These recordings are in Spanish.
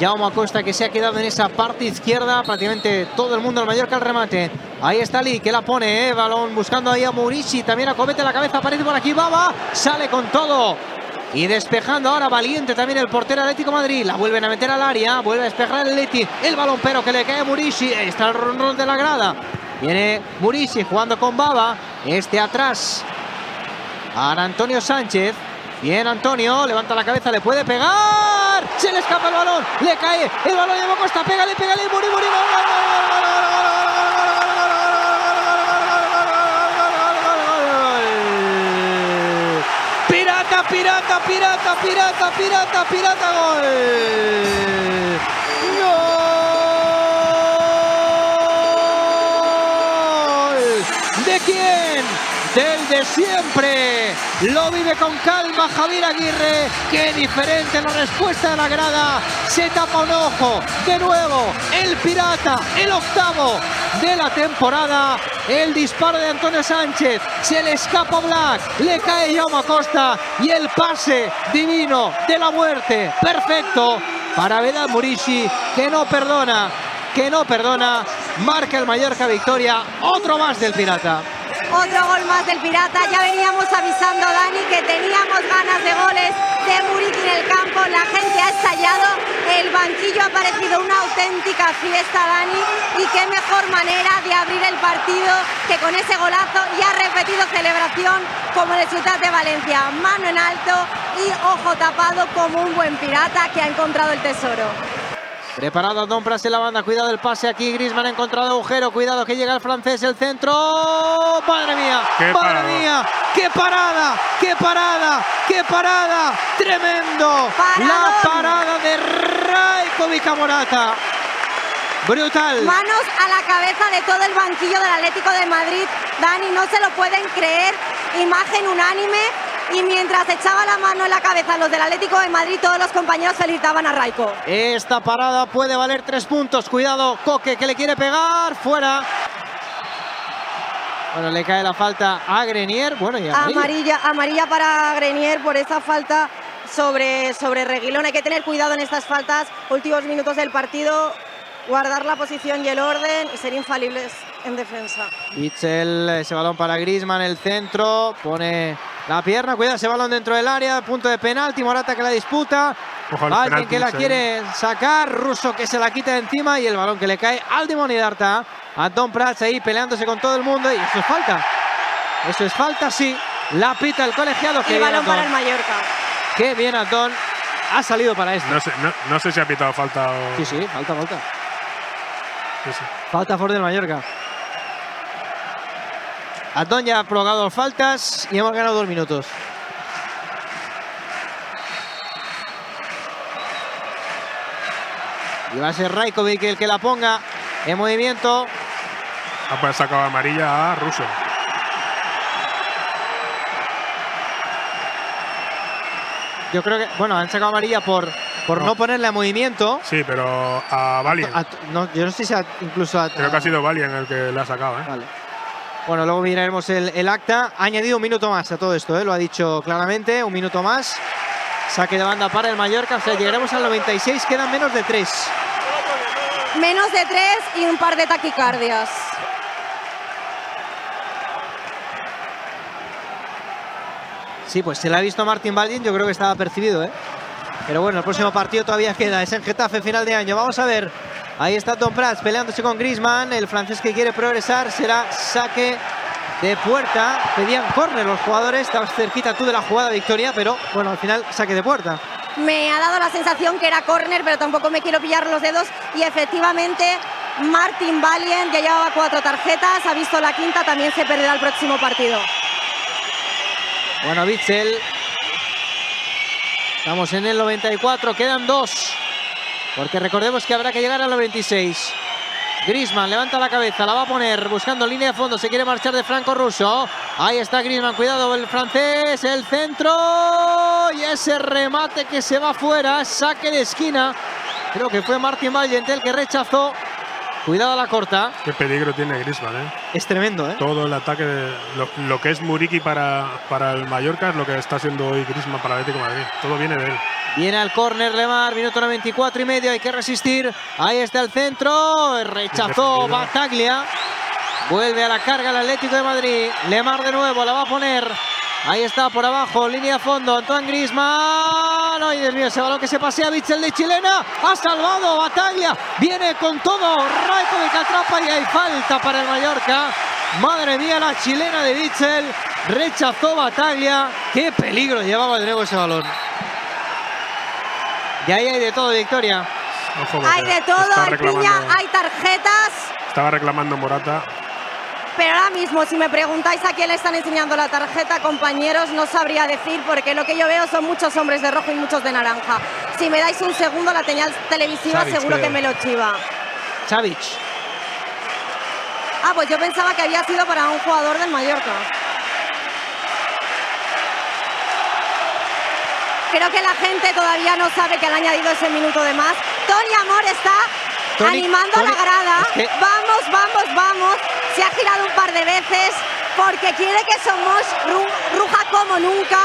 Jaume Acosta que se ha quedado en esa parte izquierda, prácticamente todo el mundo al Mallorca al remate. Ahí está Lee que la pone, ¿eh? balón buscando ahí a Murici, también acomete la cabeza, aparece por aquí Baba, sale con todo. Y despejando ahora valiente también el portero Atlético Madrid. La vuelven a meter al área, vuelve a despejar el Leti. El balón pero que le cae a Murici. Está el ronrón de la grada. Viene Murici jugando con Baba. Este atrás. Ahora Antonio Sánchez. Bien Antonio, levanta la cabeza, le puede pegar. Se le escapa el balón, le cae. El balón de Costa, pégale, pégale. Muri, Muri, Pirata, pirata, pirata, pirata, pirata, pirata, gol. Gol. ¿De quién? Del de siempre. Lo vive con calma Javier Aguirre. Qué diferente la respuesta de la grada. Se tapa un ojo. De nuevo, el pirata, el octavo de la temporada. El disparo de Antonio Sánchez. Se le escapa Black. Le cae Jaume Costa. Y el pase divino de la muerte. Perfecto para Vedal Murici, que no perdona. Que no perdona. Marca el Mallorca victoria. Otro más del pirata. Otro gol más del Pirata. Ya veníamos avisando, Dani, que teníamos ganas de goles de Muriqui en el campo. La gente ha estallado. El banquillo ha parecido una auténtica fiesta, Dani. Y qué mejor manera de abrir el partido que con ese golazo. Y ha repetido celebración como el Ciudad de Valencia. Mano en alto y ojo tapado como un buen pirata que ha encontrado el tesoro. Preparado Don Pras en la banda, cuidado el pase aquí, Grisman ha encontrado agujero, cuidado que llega el francés, el centro, madre mía, madre mía, qué parada, qué parada, qué parada, tremendo, la parada de Raikovic Morata. Brutal. Manos a la cabeza de todo el banquillo del Atlético de Madrid. Dani, no se lo pueden creer. Imagen unánime y mientras echaba la mano en la cabeza los del Atlético de Madrid, todos los compañeros felicitaban a Raico. Esta parada puede valer tres puntos. Cuidado, Coque que le quiere pegar. Fuera. Bueno, le cae la falta a Grenier. Bueno, y amarilla. amarilla. para Grenier por esa falta sobre, sobre Reguilón. Hay que tener cuidado en estas faltas. Últimos minutos del partido. Guardar la posición y el orden y ser infalibles en defensa. Itzel, ese balón para Grisman, el centro. Pone la pierna, cuidado ese balón dentro del área, punto de penalti, Morata que la disputa. Alguien que la quiere sacar, Russo que se la quita de encima y el balón que le cae al Darta. Antón Prats ahí peleándose con todo el mundo y eso es falta. Eso es falta, sí. La pita el colegiado. Y balón para el Mallorca. Qué bien Antón. Ha salido para esto. No sé, si ha pitado falta o... Sí, sí, falta, falta. Falta por del Mallorca. Antón ya ha provocado faltas y hemos ganado dos minutos. Y va a ser Raikovic el que la ponga en movimiento. Ha pues sacado amarilla a Russo. Yo creo que, bueno, han sacado amarilla por, por no, ponerle a movimiento. Sí, pero a Valien. yo no sé si incluso a, Creo que ha sido Valien el que le ha sacado. ¿eh? Vale. Bueno, luego miraremos el, acta. Ha añadido un minuto más a todo esto, ¿eh? lo ha dicho claramente. Un minuto más. Saque de banda para el Mallorca. O sea, llegaremos al 96. Quedan menos de tres. Menos de tres y un par de taquicardias. Sí, pues se la ha visto Martín Baldin. Yo creo que estaba percibido, ¿eh? Pero bueno, el próximo partido todavía queda. Es en Getafe, final de año. Vamos a ver Ahí está Tom Prats peleándose con Grisman. El francés que quiere progresar será saque de puerta. Pedían córner los jugadores. Estabas cerquita tú de la jugada victoria, pero bueno, al final saque de puerta. Me ha dado la sensación que era córner, pero tampoco me quiero pillar los dedos. Y efectivamente, Martin Valien ya llevaba cuatro tarjetas. Ha visto la quinta, también se perderá el próximo partido. Bueno, Bitzel. Estamos en el 94, quedan dos. Porque recordemos que habrá que llegar a los 26. Grisman levanta la cabeza, la va a poner buscando línea de fondo. Se quiere marchar de Franco Russo. Ahí está Grisman, cuidado el francés, el centro y ese remate que se va fuera. Saque de esquina. Creo que fue Martín Valiente el que rechazó. Cuidado a la corta. Qué peligro tiene Griezmann, ¿eh? Es tremendo, ¿eh? Todo el ataque, de, lo, que es Muriqui para, para el Mallorca es lo que está haciendo hoy Griezmann para el Atlético de Madrid. Todo viene de él. Viene al córner Lemar, minuto 94 y medio, hay que resistir. Ahí está el centro, rechazó Bataglia. Vuelve a la carga el Atlético de Madrid. Lemar de nuevo, la va a poner. Ahí está por abajo, línea de fondo, Antoine Griezmann. Ay, Dios mío, ese balón que se pasea, Bichel de chilena. Ha salvado Bataglia. Viene con todo. Raico de Catrapa y hay falta para el Mallorca. Madre mía, la chilena de Bichel. Rechazó Bataglia. Qué peligro llevaba de nuevo ese balón. Y ahí hay de todo, Victoria. hay de todo, hay piña, hay tarjetas. Estaba reclamando Morata. Pero ahora mismo, si me preguntáis a quién le están enseñando la tarjeta, compañeros, no sabría decir, porque lo que yo veo son muchos hombres de rojo y muchos de naranja. Si me dais un segundo, la señal televisiva seguro que me lo chiva. Xavic. Ah, pues yo pensaba que había sido para un jugador del Mallorca. Creo que la gente todavía no sabe que han añadido ese minuto de más. Tony Amor está animando a la grada. Vamos, vamos, vamos. Se ha girado un par de veces porque quiere que somos ruja como nunca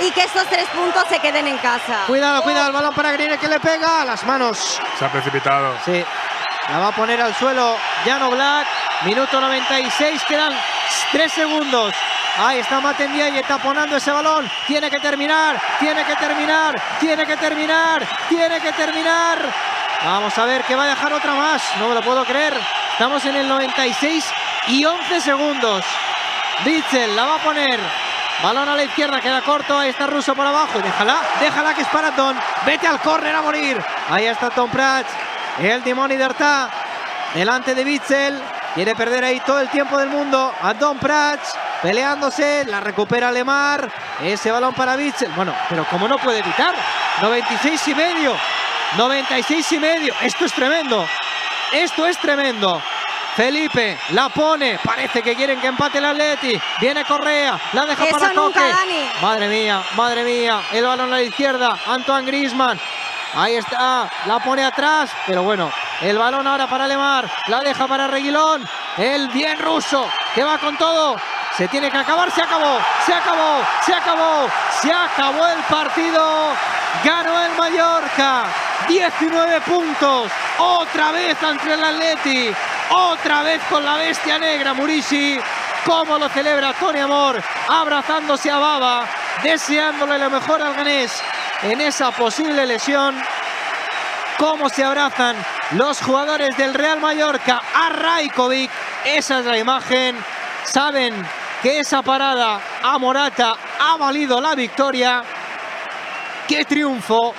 y que estos tres puntos se queden en casa. Cuidado, cuidado, el balón para Grine que le pega a las manos. Se ha precipitado. Sí. La va a poner al suelo Llano Black. Minuto 96, quedan tres segundos. Ahí está Matendía y taponando ese balón. Tiene que terminar, tiene que terminar, tiene que terminar, tiene que terminar. Vamos a ver que va a dejar otra más. No me lo puedo creer. Estamos en el 96 y 11 segundos. Bitzel la va a poner. Balón a la izquierda, queda corto. Ahí está Russo por abajo. Déjala, déjala que es para Don. Vete al córner a morir. Ahí está Tom Prats. El Dimoni Derta. Delante de Bitzel. Quiere perder ahí todo el tiempo del mundo. A Don Prats peleándose, la recupera Lemar, ese balón para Bitzel, bueno, pero como no puede evitar, 96 y medio, 96 y medio, esto es tremendo, esto es tremendo. Felipe la pone, parece que quieren que empate el Atleti. Viene Correa, la deja para nunca, Madre mía, madre mía, el balón a la izquierda, Antoine Grisman. Ahí está, la pone atrás, pero bueno, el balón ahora para Lemar, la deja para Reguilón, el bien ruso, que va con todo, se tiene que acabar, se acabó, se acabó, se acabó, se acabó el partido. Ganó el Mallorca, 19 puntos, otra vez ante el Atleti, otra vez con la bestia negra Murici. Cómo lo celebra Tony Amor, abrazándose a Baba, deseándole lo mejor al ganés en esa posible lesión. Cómo se abrazan los jugadores del Real Mallorca a Rajkovic. Esa es la imagen. Saben que esa parada a Morata ha valido la victoria. ¡Qué triunfo!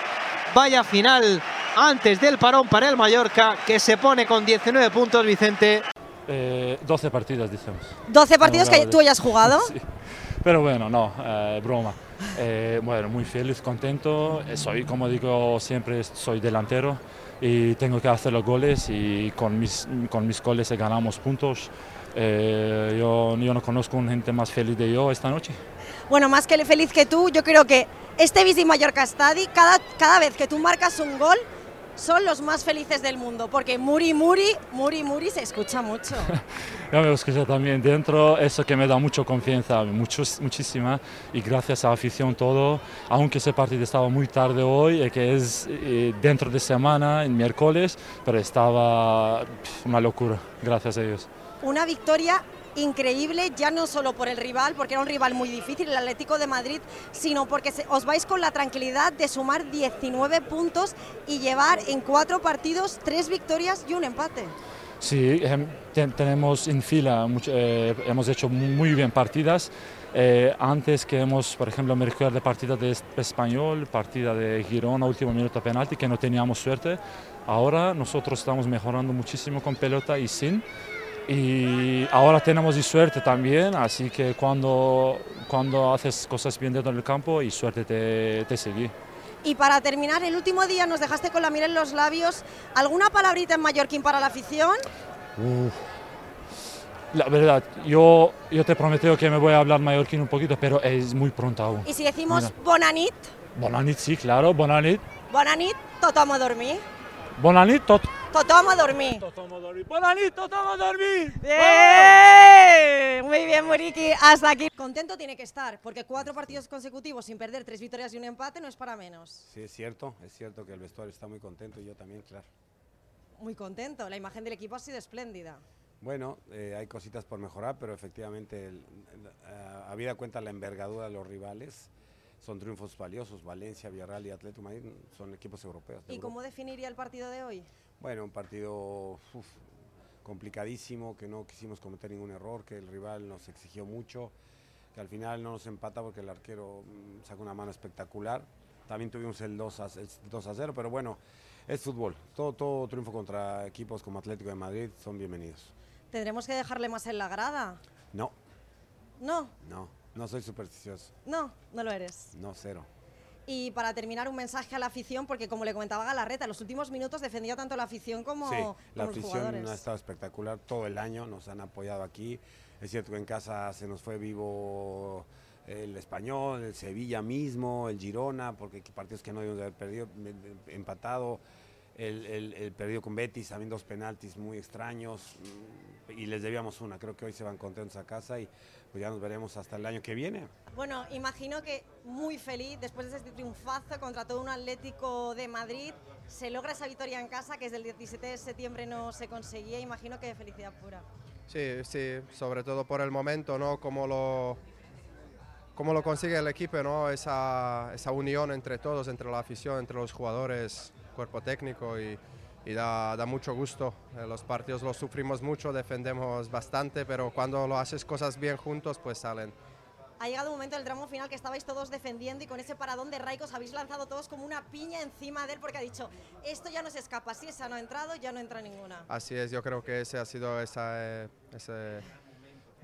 Vaya final antes del parón para el Mallorca, que se pone con 19 puntos, Vicente. 12 eh, partidos, decimos. 12 partidos que tú hayas jugado. Pero bueno, no, eh, broma. Eh, bueno, muy feliz, contento. Soy, como digo, siempre soy delantero y tengo que hacer los goles y con mis, con mis goles ganamos puntos. Eh, yo, yo, no conozco un gente más feliz de yo esta noche. Bueno, más que feliz que tú, yo creo que este Visi Mallorca Stadi, cada, cada vez que tú marcas un gol, son los más felices del mundo, porque Muri Muri, Muri Muri se escucha mucho. Yo me escucho también dentro, eso que me da mucha confianza, mucho, muchísima, y gracias a la afición todo, aunque ese partido estaba muy tarde hoy, eh, que es eh, dentro de semana, en miércoles, pero estaba una locura, gracias a ellos una victoria increíble, ya no solo por el rival, porque era un rival muy difícil, el Atlético de Madrid, sino porque os vais con la tranquilidad de sumar 19 puntos y llevar en cuatro partidos tres victorias y un empate. Sí, em, tenemos en fila, eh, hemos hecho muy bien partidas. Eh, antes que hemos, por ejemplo, me recuerdo partida de Español, partida de Girona, último minuto penalti, que no teníamos suerte. Ahora nosotros estamos mejorando muchísimo con pelota y sin. Y ahora tenemos suerte también, así que cuando, cuando haces cosas bien dentro del campo y suerte te, te sigue. Y para terminar, el último día nos dejaste con la miel en los labios. ¿Alguna palabrita en mallorquín para la afición? La verdad, yo, yo te prometo que me voy a hablar mallorquín un poquito, pero es muy pronto aún. Y si decimos bonanit, Bonanit, sí, claro, bonanit. bonanit, tothom a dormir. Bonanit, tot. Tothom a dormir. Bonanit, tothom a dormir. ¡Bien! Muy bien, Muriqui. Hasta aquí. Contento tiene que estar, porque cuatro partidos consecutivos sin perder, tres victorias y un empate no es para menos. Sí, es cierto, es cierto que el vestuario está muy contento y yo también, claro. Muy contento. La imagen del equipo ha sido espléndida. Bueno, eh, hay cositas por mejorar, pero efectivamente, el- el- a- habida cuenta la envergadura de los rivales, son triunfos valiosos. Valencia, Villarreal y Atlético Madrid son equipos europeos. ¿Y Europa. cómo definiría el partido de hoy? Bueno, un partido uf, complicadísimo, que no quisimos cometer ningún error, que el rival nos exigió mucho, que al final no nos empata porque el arquero mm, sacó una mano espectacular. También tuvimos el 2 a, el 2 a 0, pero bueno, es fútbol. Todo, todo triunfo contra equipos como Atlético de Madrid son bienvenidos. ¿Tendremos que dejarle más en la grada? No, No, no, no soy supersticioso. no, no lo eres. No, cero. Y para terminar, un mensaje a la afición, porque como le comentaba Galarreta, en los últimos minutos defendía tanto la afición como, Sí, como la los afición jugadores. ha estado espectacular todo el año, nos han apoyado aquí. Es cierto que en casa se nos fue vivo el Español, el Sevilla mismo, el Girona, porque partidos que no debemos de haber perdido, me- me- empatado. El, el- el perdido con Betis, también dos penaltis muy extraños mm, y les debíamos una. Creo que hoy se van contentos a casa y pues ya nos veremos hasta el año que viene. Bueno, imagino que muy feliz después de este triunfazo contra todo un Atlético de Madrid. Se logra esa victoria en casa que desde el 17 de septiembre no se conseguía. Imagino que de felicidad pura. Sí, sí, sobre todo por el momento, ¿no? Cómo lo, cómo lo consigue el equipo, ¿no? Esa, esa unión entre todos, entre la afición, entre los jugadores, cuerpo técnico y, y da, da mucho gusto. Eh, los partidos los sufrimos mucho, defendemos bastante, pero cuando lo haces cosas bien juntos, pues salen. Ha llegado un momento del tramo final que estabais todos defendiendo y con ese paradón de Raikos habéis lanzado todos como una piña encima de él porque ha dicho, esto ya no se escapa, si esa no ha entrado, ya no entra ninguna. Así es, yo creo que ese ha sido esa, eh, ese-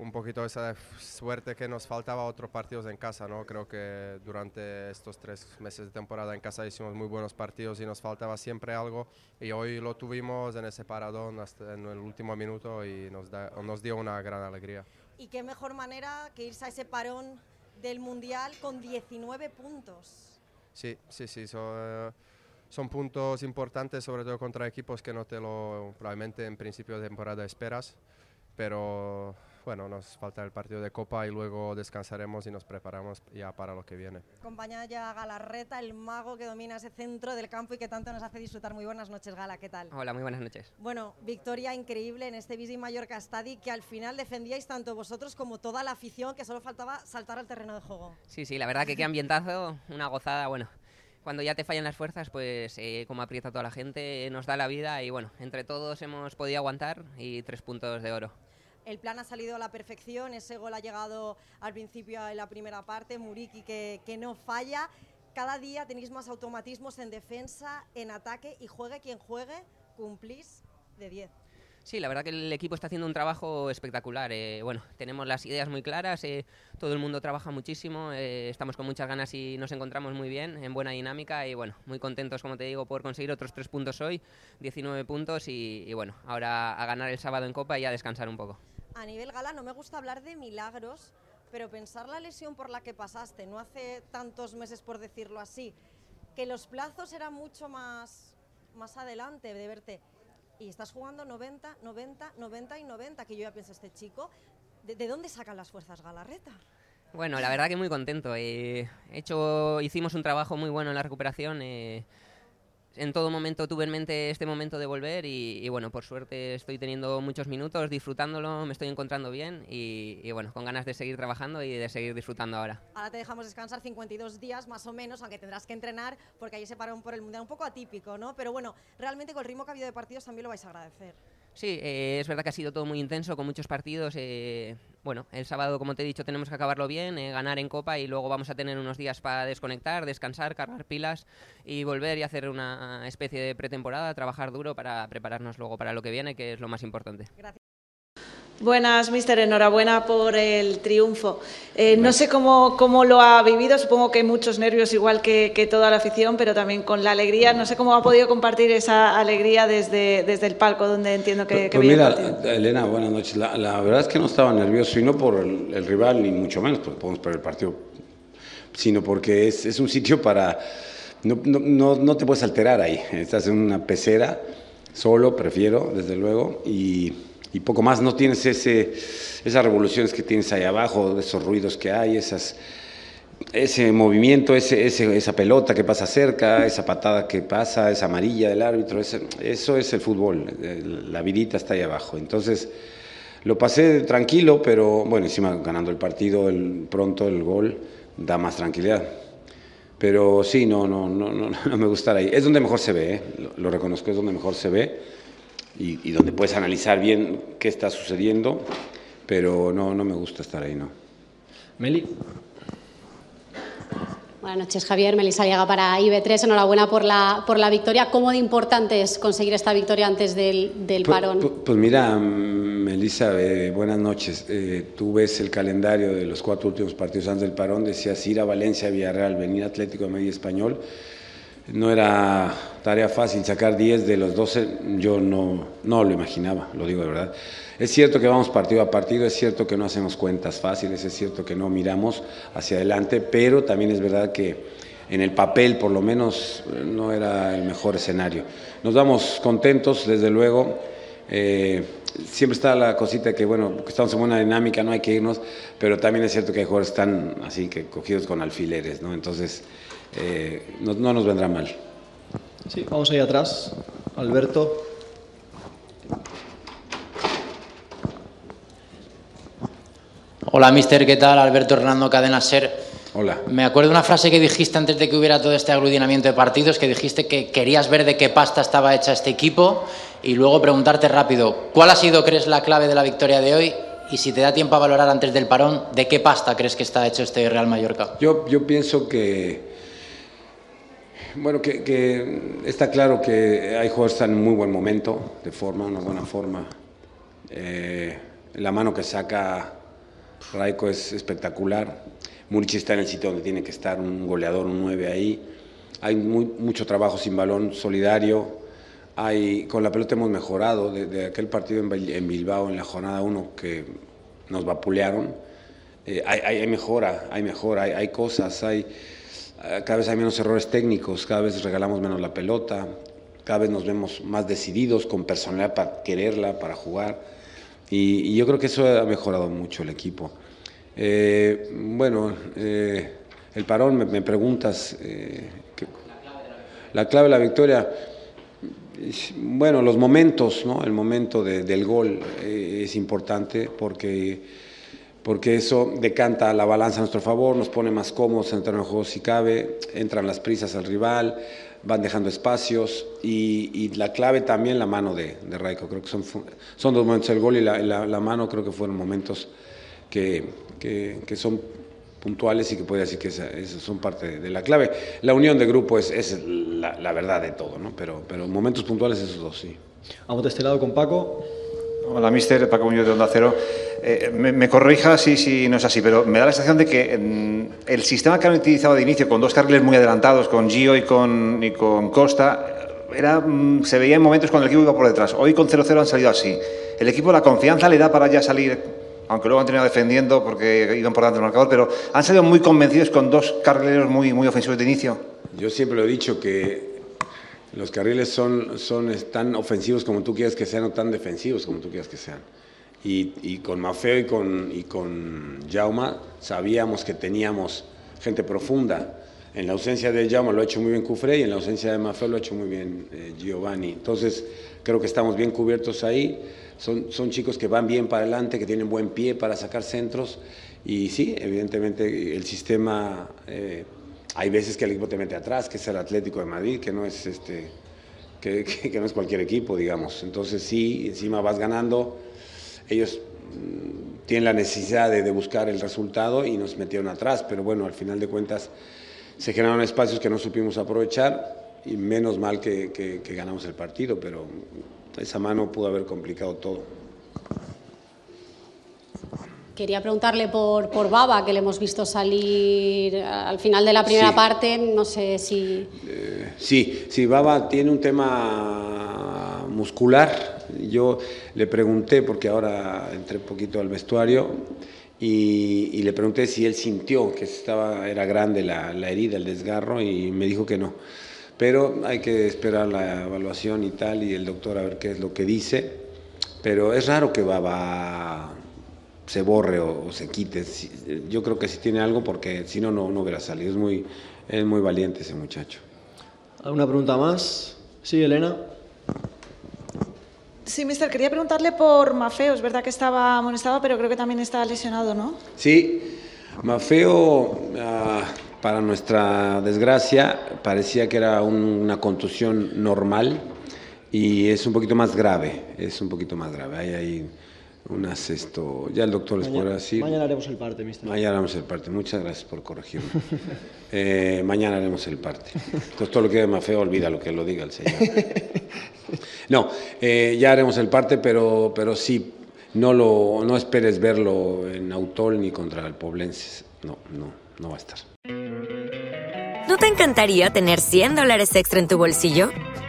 un poquito esa suerte que nos faltaba otros partidos en casa, ¿no? Creo que durante estos tres meses de temporada en casa hicimos muy buenos partidos y nos faltaba siempre algo y hoy lo tuvimos en ese paradón hasta en el último minuto y nos, da- nos dio una gran alegría. Y qué mejor manera que irse a ese parón del Mundial con 19 puntos. Sí, sí, sí, so- eh, son puntos importantes, sobre todo contra equipos que no te lo probablemente en principio de temporada esperas, pero bueno, nos falta el partido de Copa y luego descansaremos y nos preparamos ya para lo que viene. Acompaña ya a Galarreta, el mago que domina ese centro del campo y que tanto nos hace disfrutar. Muy buenas noches, Gala, ¿qué tal? Hola, muy buenas noches. Bueno, victoria increíble en este Visi Mallorca Stadi que al final defendíais tanto vosotros como toda la afición que solo faltaba saltar al terreno de juego. Sí, sí, la verdad que qué ambientazo, una gozada, bueno. Cuando ya te fallan las fuerzas, pues eh, como aprieta toda la gente, nos da la vida y bueno, entre todos hemos podido aguantar y tres puntos de oro. El plan ha salido a la perfección, ese gol ha llegado al principio en la primera parte, Muriki que, no falla. Cada día tenéis más automatismos en defensa, en ataque y juegue quien juegue, cumplís de 10. Sí, la verdad que el equipo está haciendo un trabajo espectacular. eh, bueno, tenemos las ideas muy claras, eh, todo el mundo trabaja muchísimo, eh, estamos con muchas ganas y nos encontramos muy bien, en buena dinámica y bueno, muy contentos, como te digo, por conseguir otros tres puntos hoy, 19 puntos y bueno, ahora a ganar el sábado en Copa y a descansar un poco. A nivel gala no me gusta hablar de milagros, pero pensar la lesión por la que pasaste, no hace tantos meses por decirlo así, que los plazos eran mucho más, más adelante de verte. Y estás jugando 90, 90, 90 y 90, que yo ya pienso, este chico, ¿de, de dónde sacan las fuerzas Galarreta? Bueno, la verdad que muy contento. eh, hecho, hicimos un trabajo muy bueno en la recuperación. eh, en todo momento tuve en mente este momento de volver y, bueno, por suerte estoy teniendo muchos minutos, disfrutándolo, me estoy encontrando bien y, y bueno, con ganas de seguir trabajando y de seguir disfrutando ahora. Ahora te dejamos descansar 52 días más o menos, aunque tendrás que entrenar porque ahí se parón por el mundial, un poco atípico, ¿no? Pero bueno, realmente con el ritmo que ha habido de partidos también lo vais a agradecer. Sí, eh, es verdad que ha sido todo muy intenso, con muchos partidos. eh, bueno, el sábado, como te he dicho, tenemos que acabarlo bien, eh, ganar en Copa y luego vamos a tener unos días para desconectar, descansar, cargar pilas y volver y hacer una especie de pretemporada, trabajar duro para prepararnos luego para lo que viene, que es lo más importante. Buenas, mister. Enhorabuena por el triunfo. Eh, no sé cómo, cómo, lo ha vivido, supongo que hay muchos nervios igual que, que, toda la afición, pero también con la alegría. No sé cómo ha podido compartir esa alegría desde, desde el palco, donde entiendo que, que pues mira, Elena, buenas noches. La, la, verdad es que no estaba nervioso, y no por el, el rival, ni mucho menos, porque podemos perder el partido, sino porque es, es un sitio para... No, no, no te puedes alterar ahí. Estás en una pecera, solo, prefiero, desde luego, y y poco más. No tienes ese, esas revoluciones que tienes ahí abajo, esos ruidos que hay, esas, ese movimiento, ese, esa pelota que pasa cerca, esa patada que pasa, esa amarilla del árbitro, eso es el fútbol, la vidita está ahí abajo. Entonces, lo pasé tranquilo, pero bueno, encima ganando el partido, el, pronto el gol da más tranquilidad. Pero sí, no, no, no, no, me gusta ahí. Es donde mejor se ve, ¿eh? lo reconozco, es donde mejor se ve y, y, donde puedes analizar bien qué está sucediendo, pero no, no me gusta estar ahí, ¿no? Meli. Buenas noches, Javier. Melissa Liaga para IB3. Enhorabuena por la, por la victoria. ¿Cómo de importante es conseguir esta victoria antes del, del pues, parón? Pues, pues, mira, Melissa, eh, buenas noches. Eh, tú ves el calendario de los cuatro últimos partidos antes del parón. Decías ir a Valencia, Villarreal, venir Atlético de Medio Español no era tarea fácil sacar 10 de los 12, yo no, no lo imaginaba, lo digo de verdad. Es cierto que vamos partido a partido, es cierto que no hacemos cuentas fáciles, es cierto que no miramos hacia adelante, pero también es verdad que en el papel por lo menos no era el mejor escenario. Nos vamos contentos, desde luego. Eh, siempre está la cosita que, bueno, estamos en buena dinámica, no hay que irnos, pero también es cierto que hay jugadores están así que cogidos con alfileres, ¿no? Entonces, eh, no, no, nos vendrá mal. Sí, vamos ahí atrás. Alberto. Hola, mister, ¿qué tal? Alberto Hernando Cadena Ser. Hola. Me acuerdo de una frase que dijiste antes de que hubiera todo este aglutinamiento de partidos, que dijiste que querías ver de qué pasta estaba hecha este equipo y luego preguntarte rápido, ¿cuál ha sido, crees, la clave de la victoria de hoy? Y si te da tiempo a valorar antes del parón, ¿de qué pasta crees que está hecho este Real Mallorca? Yo, yo pienso que bueno, que, está claro que hay jugadores en muy buen momento, de forma, una buena forma. Eh, la mano que saca Raico es espectacular. Murici está en el sitio donde tiene que estar, un goleador, un 9 ahí. Hay mucho trabajo sin balón, solidario. Hay, con la pelota hemos mejorado. De, de aquel partido en, Bilbao, en la jornada 1, que nos vapulearon. Eh, hay, mejora, hay mejora, hay, hay cosas, hay cada vez hay menos errores técnicos, cada vez regalamos menos la pelota, cada vez nos vemos más decididos, con personalidad para quererla, para jugar. Y, yo creo que eso ha mejorado mucho el equipo. Eh, bueno, eh, el parón, me, me preguntas, eh, la clave de la victoria, bueno, los momentos, ¿no? El momento de, del gol es importante porque porque eso decanta la balanza a nuestro favor, nos pone más cómodos en el terreno de juego si cabe, entran las prisas al rival, van dejando espacios y, y la clave también la mano de, de Raico, creo que son, son dos momentos, el gol y la, la, la mano creo que fueron momentos que, que, que son puntuales y que puede decir que esa son parte de, de, la clave. La unión de grupo es, es la, la, verdad de todo, ¿no? pero, pero momentos puntuales esos dos, sí. Vamos de este lado con Paco. Hola, mister, Paco Muñoz de Onda Cero. Eh, me, me, corrija si, no es así, pero me da la sensación de que mm, el sistema que han utilizado de inicio, con dos carriles muy adelantados, con Gio y con, y con Costa, era, mm, se veía en momentos cuando el equipo iba por detrás. Hoy con 0-0 han salido así. ¿El equipo la confianza le da para ya salir, aunque luego han terminado defendiendo porque iban por delante del marcador, pero han salido muy convencidos con dos carrileros muy, muy ofensivos de inicio? Yo siempre lo he dicho que los carriles son, son tan ofensivos como tú quieras que sean o tan defensivos como tú quieras que sean. Y, con Mafeo y con, y con Jauma sabíamos que teníamos gente profunda. En la ausencia de Jauma lo ha hecho muy bien Cufré y en la ausencia de Mafeo lo ha hecho muy bien eh, Giovanni. Entonces creo que estamos bien cubiertos ahí. Son, son chicos que van bien para adelante, que tienen buen pie para sacar centros. Y sí, evidentemente el sistema, eh, hay veces que el equipo te mete atrás, que es el Atlético de Madrid, que no es, este, que, no es cualquier equipo, digamos. Entonces sí, encima vas ganando ellos mm, tienen la necesidad de, buscar el resultado y nos metieron atrás, pero bueno, al final de cuentas se generaron espacios que no supimos aprovechar y menos mal que ganamos el partido, pero esa mano pudo haber complicado todo. Quería preguntarle por, por Baba, que le hemos visto salir al final de la primera Sí. parte. No sé si. Eh, sí, sí, Baba tiene un tema muscular. Yo le pregunté, porque ahora entré un poquito al vestuario, y, y le pregunté si él sintió que estaba, era grande la, la herida, el desgarro, y me dijo que no. Pero hay que esperar la evaluación y tal, y el doctor a ver qué es lo que dice. Pero es raro que Baba se borre o, o se quite. Si- Yo creo que sí tiene algo, porque si no, no, no hubiera salido. Es muy, es muy valiente ese muchacho. ¿Alguna pregunta más? Sí, Elena. Sí, mister, quería preguntarle por Mafeo. Es verdad que estaba amonestado, pero creo que también está lesionado, ¿no? Sí, Mafeo, ah, para nuestra desgracia, parecía que era un- una contusión normal y es un poquito más grave, es un poquito más grave. Hay ahí unas, esto, ya el doctor les podrá decir. mañana haremos el parte, mister. Mañana haremos el parte. Muchas gracias por corregirme. Eh, mañana haremos el parte. Entonces, todo lo que diga Mafeo, olvida lo que lo diga el señor. No, eh, ya haremos el parte, pero, pero sí, no, lo, no esperes verlo en Autol ni contra el Poblense. No, no, no va a estar. ¿No te encantaría tener 100 dólares extra en tu bolsillo?